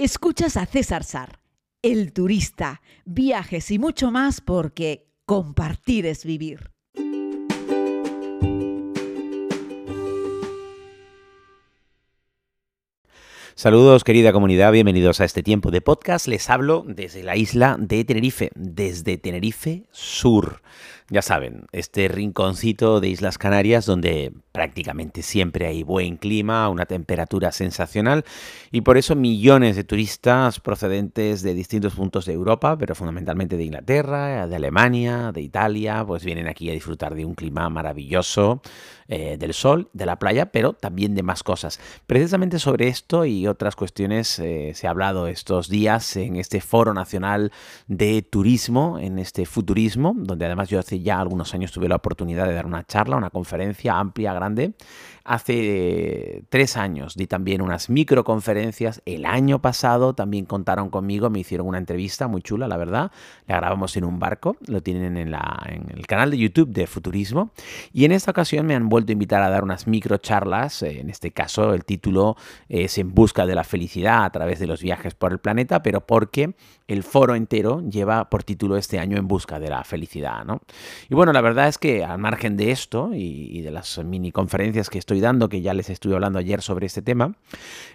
Escuchas a César Sar, el turista, viajes y mucho más porque compartir es vivir. Saludos querida comunidad, bienvenidos a este tiempo de podcast. Les hablo desde la isla de Tenerife, desde Tenerife Sur. Ya saben, este rinconcito de Islas Canarias donde prácticamente siempre hay buen clima, una temperatura sensacional y por eso millones de turistas procedentes de distintos puntos de Europa, pero fundamentalmente de Inglaterra, de Alemania, de Italia, pues vienen aquí a disfrutar de un clima maravilloso, eh, del sol, de la playa, pero también de más cosas. Precisamente sobre esto y otras cuestiones eh, se ha hablado estos días en este Foro Nacional de Turismo, en este Futurismo, donde además yo hace ya algunos años tuve la oportunidad de dar una charla, una conferencia amplia, grande. Hace tres años di también unas microconferencias. El año pasado también contaron conmigo, me hicieron una entrevista muy chula, la verdad. La grabamos en un barco, lo tienen en, el canal de YouTube de Futurismo. Y en esta ocasión me han vuelto a invitar a dar unas microcharlas. En este caso, el título es En busca de la felicidad a través de los viajes por el planeta, pero porque el foro entero lleva por título este año En busca de la felicidad. ¿no? Y bueno, la verdad es que al margen de esto y, de las mini conferencias que estoy dando, que ya les estuve hablando ayer sobre este tema,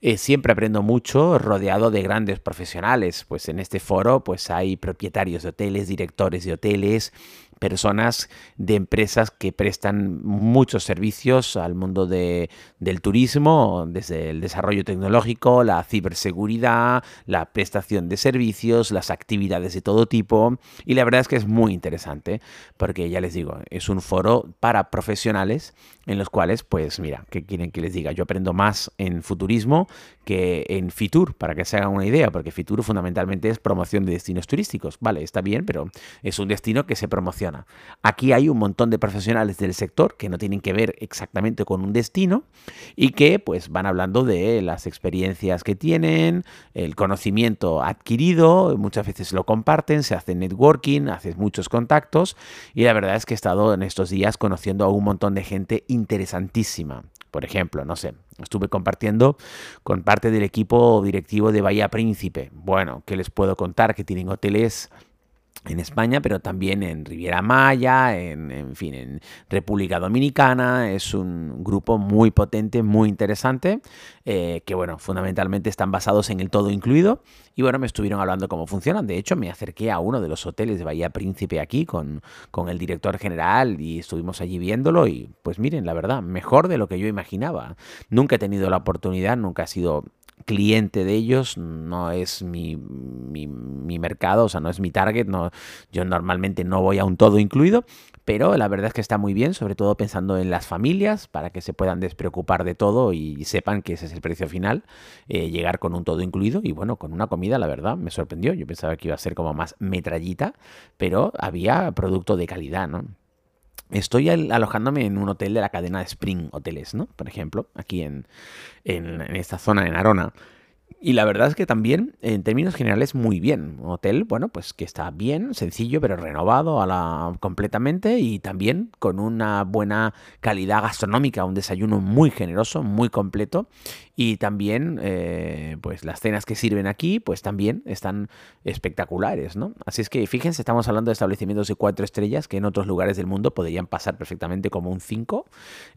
eh, siempre aprendo mucho rodeado de grandes profesionales. Pues en este foro pues hay propietarios de hoteles, directores de hoteles, personas de empresas que prestan muchos servicios al mundo de, del turismo, desde el desarrollo tecnológico, la ciberseguridad, la prestación de servicios, las actividades de todo tipo. Y la verdad es que es muy interesante, porque ya les digo, es un foro para profesionales en los cuales, pues mira, ¿qué quieren que les diga? Yo aprendo más en futurismo que en Fitur, para que se hagan una idea, porque Fitur fundamentalmente es promoción de destinos turísticos. Vale, está bien, pero es un destino que se promociona. Aquí hay un montón de profesionales del sector que no tienen que ver exactamente con un destino y que pues van hablando de las experiencias que tienen, el conocimiento adquirido, muchas veces lo comparten, se hace networking, haces muchos contactos y la verdad es que he estado en estos días conociendo a un montón de gente interesantísima. Por ejemplo, no sé, estuve compartiendo con parte del equipo directivo de Bahía Príncipe. Bueno, ¿qué les puedo contar? Que tienen hoteles en España, pero también en Riviera Maya, en, fin, en República Dominicana. Es un grupo muy potente, muy interesante, eh, que bueno, fundamentalmente están basados en el todo incluido. Y bueno, me estuvieron hablando cómo funcionan. De hecho, me acerqué a uno de los hoteles de Bahía Príncipe aquí con, con el director general y estuvimos allí viéndolo. Y pues miren, la verdad, mejor de lo que yo imaginaba. Nunca he tenido la oportunidad, nunca ha sido cliente de ellos, no es mi, mi, mercado, o sea, no es mi target, no, yo normalmente no voy a un todo incluido, pero la verdad es que está muy bien, sobre todo pensando en las familias, para que se puedan despreocupar de todo y sepan que ese es el precio final, eh, llegar con un todo incluido y bueno, con una comida, la verdad, me sorprendió, yo pensaba que iba a ser como más metrallita, pero había producto de calidad, ¿no? Estoy alojándome en un hotel de la cadena Spring Hoteles, ¿no? Por ejemplo, aquí en, en, en esta zona, en Arona. Y la verdad es que también, en términos generales, muy bien. Hotel, bueno, pues que está bien, sencillo, pero renovado a la, completamente y también con una buena calidad gastronómica, un desayuno muy generoso, muy completo. Y también, eh, pues las cenas que sirven aquí, pues también están espectaculares, ¿no? Así es que fíjense, estamos hablando de establecimientos de cuatro estrellas que en otros lugares del mundo podrían pasar perfectamente como un cinco.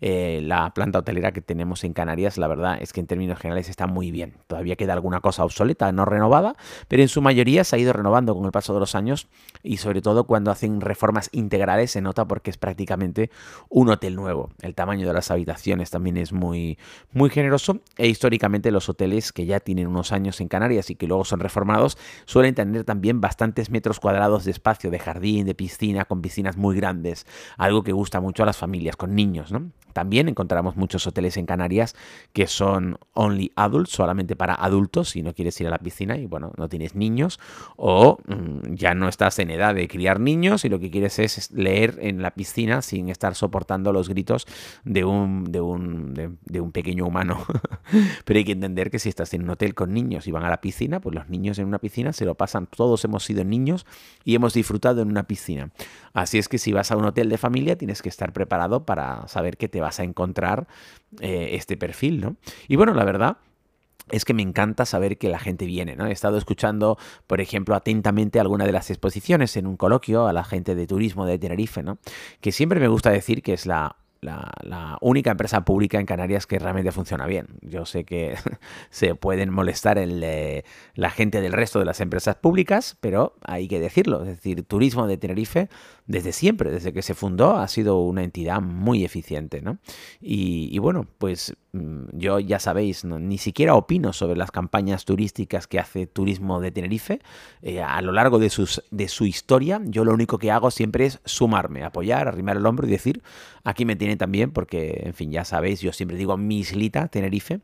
Eh, la planta hotelera que tenemos en Canarias, la verdad es que en términos generales está muy bien. Todavía queda alguna cosa obsoleta, no renovada, pero en su mayoría se ha ido renovando con el paso de los años y sobre todo cuando hacen reformas integrales se nota porque es prácticamente un hotel nuevo. El tamaño de las habitaciones también es muy, muy generoso e históricamente los hoteles que ya tienen unos años en Canarias y que luego son reformados suelen tener también bastantes metros cuadrados de espacio, de jardín, de piscina, con piscinas muy grandes, algo que gusta mucho a las familias con niños, ¿no? También encontramos muchos hoteles en Canarias que son only adults, solamente para adultos, si no quieres ir a la piscina y bueno, no tienes niños, o mm, ya no estás en edad de criar niños y lo que quieres es leer en la piscina sin estar soportando los gritos de un, de un, de, un pequeño humano. Pero hay que entender que si estás en un hotel con niños y van a la piscina, pues los niños en una piscina se lo pasan, todos hemos sido niños y hemos disfrutado en una piscina. Así es que si vas a un hotel de familia tienes que estar preparado para saber que te vas a encontrar eh, este perfil, ¿no? Y bueno, la verdad es que me encanta saber que la gente viene, ¿no? He estado escuchando, por ejemplo, atentamente alguna de las exposiciones en un coloquio a la gente de turismo de Tenerife, ¿no? Que siempre me gusta decir que es la la, única empresa pública en Canarias que realmente funciona bien. Yo sé que se pueden molestar el, la gente del resto de las empresas públicas, pero hay que decirlo. Es decir, Turismo de Tenerife, desde siempre, desde que se fundó, ha sido una entidad muy eficiente. ¿no? Y, bueno, pues mm, yo ya sabéis, ni siquiera opino sobre las campañas turísticas que hace Turismo de Tenerife. Eh, a lo largo de, sus, de su historia, yo lo único que hago siempre es sumarme, apoyar, arrimar el hombro y decir, aquí me tiene también, porque, en fin, ya sabéis, yo siempre digo mi islita, Tenerife,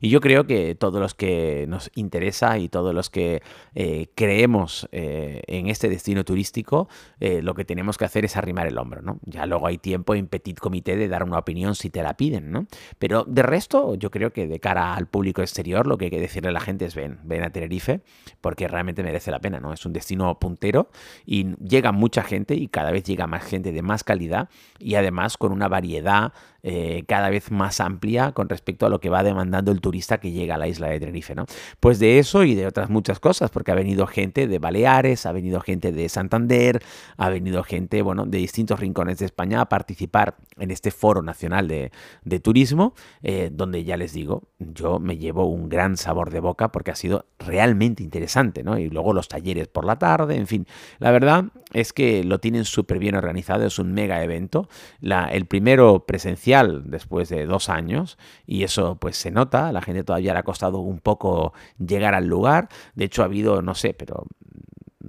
y yo creo que todos los que nos interesa y todos los que eh, creemos eh, en este destino turístico, lo que que hacer es arrimar el hombro, ¿no? Ya luego hay tiempo en petit comité de dar una opinión si te la piden, ¿no? Pero de resto, yo creo que de cara al público exterior, lo que hay que decirle a la gente es ven, ven a Tenerife, porque realmente merece la pena, ¿no? Es un destino puntero y llega mucha gente y cada vez llega más gente de más calidad y además con una variedad eh, cada vez más amplia con respecto a lo que va demandando el turista que llega a la isla de Tenerife, ¿no? Pues de eso y de otras muchas cosas, porque ha venido gente de Baleares, ha venido gente de Santander, ha venido gente, bueno, de distintos rincones de España a participar en este foro nacional de, turismo, eh, donde ya les digo, yo me llevo un gran sabor de boca porque ha sido realmente interesante, ¿no? Y luego los talleres por la tarde, en fin, la verdad es que lo tienen súper bien organizado, es un mega evento, el primer presencial después de dos años y eso pues se nota, la gente todavía le ha costado un poco llegar al lugar, de hecho ha habido, no sé, pero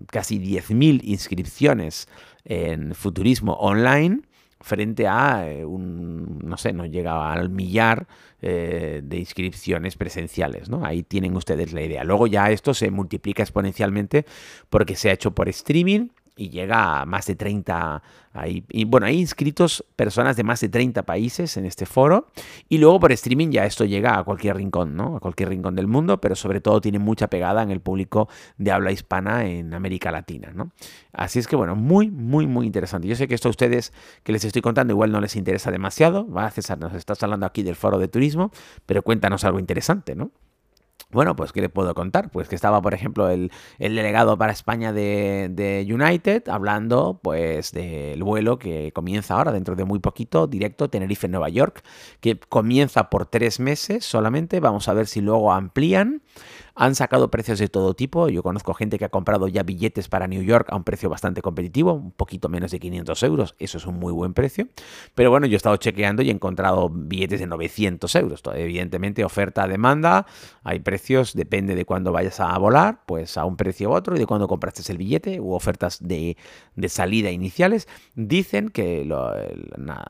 casi 10.000 inscripciones en futurismo online frente a eh, un, no sé, no llega al millar eh, de inscripciones presenciales, ¿no? Ahí tienen ustedes la idea. Luego ya esto se multiplica exponencialmente porque se ha hecho por streaming y llega a más de 30. Ahí, bueno, hay inscritos personas de más de 30 países en este foro. Y luego por streaming ya esto llega a cualquier rincón, ¿no? A cualquier rincón del mundo, pero sobre todo tiene mucha pegada en el público de habla hispana en América Latina, ¿no? Así es que bueno, muy, muy, muy interesante. Yo sé que esto a ustedes que les estoy contando igual no les interesa demasiado. Va, César, nos estás hablando aquí del foro de turismo, pero cuéntanos algo interesante, ¿no? Bueno, pues ¿qué le puedo contar? Pues que estaba, por ejemplo, el, delegado para España de, United hablando pues del vuelo que comienza ahora, dentro de muy poquito, directo Tenerife-Nueva York, que comienza por tres meses solamente. Vamos a ver si luego amplían. Han sacado precios de todo tipo. Yo conozco gente que ha comprado ya billetes para New York a un precio bastante competitivo, un poquito menos de 500 euros. Eso es un muy buen precio. Pero bueno, yo he estado chequeando y he encontrado billetes de 900 euros. Evidentemente, oferta-demanda. Hay precios, depende de cuándo vayas a volar, pues a un precio u otro y de cuándo compraste el billete u ofertas de, salida iniciales. Dicen que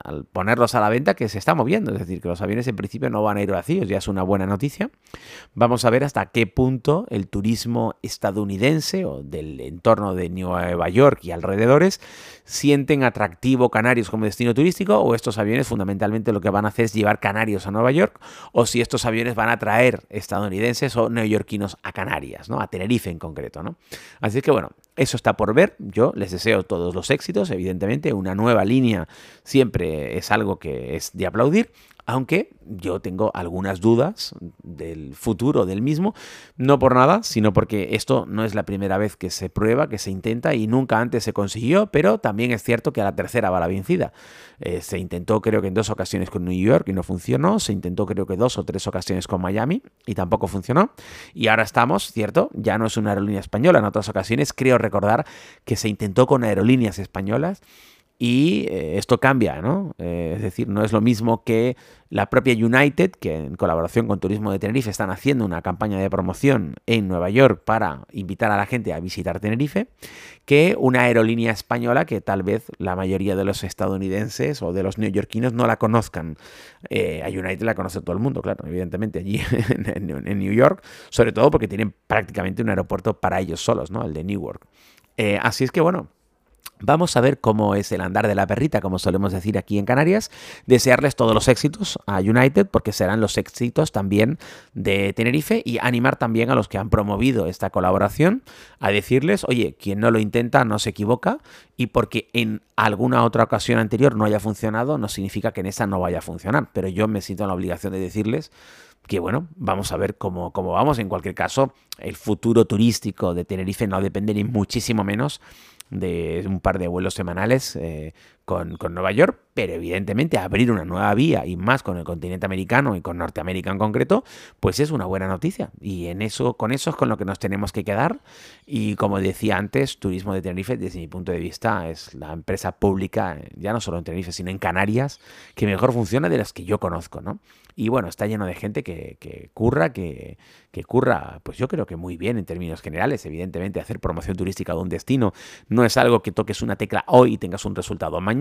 al ponerlos a la venta que se está moviendo. Es decir, que los aviones en principio no van a ir vacíos. Ya es una buena noticia. Vamos a ver hasta qué punto el turismo estadounidense o del entorno de Nueva York y alrededores sienten atractivo Canarios como destino turístico o estos aviones fundamentalmente lo que van a hacer es llevar canarios a Nueva York o si estos aviones van a traer estadounidenses o neoyorquinos a Canarias, ¿no? A Tenerife en concreto, ¿no? Así que bueno, eso está por ver. Yo les deseo todos los éxitos, evidentemente. Una nueva línea siempre es algo que es de aplaudir aunque yo tengo algunas dudas del futuro del mismo, no por nada, sino porque esto no es la primera vez que se prueba, que se intenta y nunca antes se consiguió, pero también es cierto que a la tercera va la vencida. Eh, se intentó creo que en dos ocasiones con New York y no funcionó, se intentó creo que dos o tres ocasiones con Miami y tampoco funcionó, y ahora estamos, cierto, ya no es una aerolínea española, en otras ocasiones creo recordar que se intentó con aerolíneas españolas y eh, esto cambia, ¿no? Eh, es decir, no es lo mismo que la propia United, que en colaboración con Turismo de Tenerife están haciendo una campaña de promoción en Nueva York para invitar a la gente a visitar Tenerife, que una aerolínea española que tal vez la mayoría de los estadounidenses o de los neoyorquinos no la conozcan. Eh, a United la conoce todo el mundo, claro, evidentemente allí en, New York, sobre todo porque tienen prácticamente un aeropuerto para ellos solos, ¿no? El de Newark. así es que bueno, Vamos a ver cómo es el andar de la perrita, como solemos decir aquí en Canarias. Desearles todos los éxitos a United, porque serán los éxitos también de Tenerife, y animar también a los que han promovido esta colaboración a decirles, oye, quien no lo intenta no se equivoca, y porque en alguna otra ocasión anterior no haya funcionado, no significa que en esa no vaya a funcionar. Pero yo me siento en la obligación de decirles que bueno, vamos a ver cómo, cómo vamos. En cualquier caso, el futuro turístico de Tenerife no depende ni muchísimo menos de un par de vuelos semanales eh, con, Nueva York, pero evidentemente abrir una nueva vía y más con el continente americano y con Norteamérica en concreto, pues es una buena noticia. Y en eso, con eso es con lo que nos tenemos que quedar. Y como decía antes, Turismo de Tenerife, desde mi punto de vista, es la empresa pública, ya no solo en Tenerife, sino en Canarias, que mejor funciona de las que yo conozco, ¿no? Y bueno, está lleno de gente que, que curra, que, que curra, pues yo creo que muy bien en términos generales. Evidentemente, hacer promoción turística de un destino no es algo que toques una tecla hoy y tengas un resultado mañana,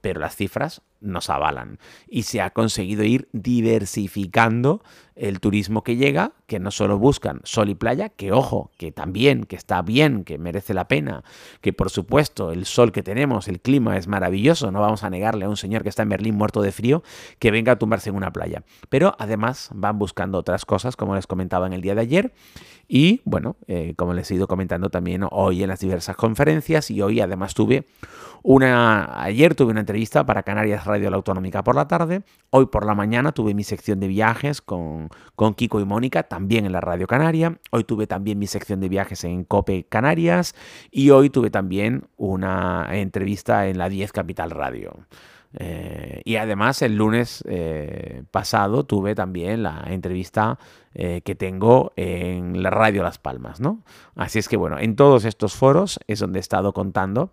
pero las cifras nos avalan. Y se ha conseguido ir diversificando el turismo que llega, que no solo buscan sol y playa, que ojo, que también, que está bien, que merece la pena, que por supuesto el sol que tenemos, el clima es maravilloso, no vamos a negarle a un señor que está en Berlín muerto de frío que venga a tumbarse en una playa. Pero además van buscando otras cosas, como les comentaba en el día de ayer, y bueno, eh, como les he ido comentando también hoy en las diversas conferencias, y hoy además tuve una, ayer tuve una entrevista para Canarias Radio La Autonómica por la tarde, hoy por la mañana tuve mi sección de viajes con, Kiko y Mónica, también en la Radio Canaria, hoy tuve también mi sección de viajes en Cope Canarias y hoy tuve también una entrevista en la 10 Capital Radio. Eh, y además el lunes eh, pasado tuve también la entrevista eh, que tengo en la radio Las Palmas, ¿no? Así es que bueno, en todos estos foros es donde he estado contando,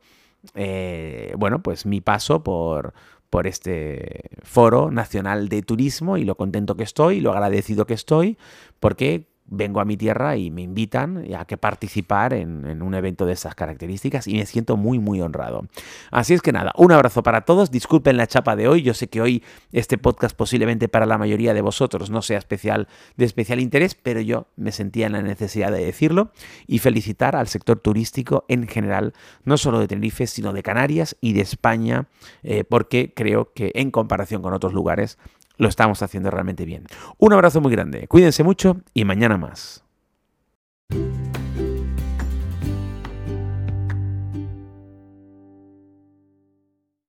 bueno, pues mi paso por, por este foro nacional de turismo y lo contento que estoy, lo agradecido que estoy, porque vengo a mi tierra y me invitan a que participar en, un evento de esas características y me siento muy muy honrado. Así es que nada, un abrazo para todos, disculpen la chapa de hoy, yo sé que hoy este podcast posiblemente para la mayoría de vosotros no sea especial de especial interés, pero yo me sentía en la necesidad de decirlo y felicitar al sector turístico en general, no solo de Tenerife, sino de Canarias y de España, eh, porque creo que en comparación con otros lugares lo estamos haciendo realmente bien. Un abrazo muy grande, cuídense mucho y mañana más.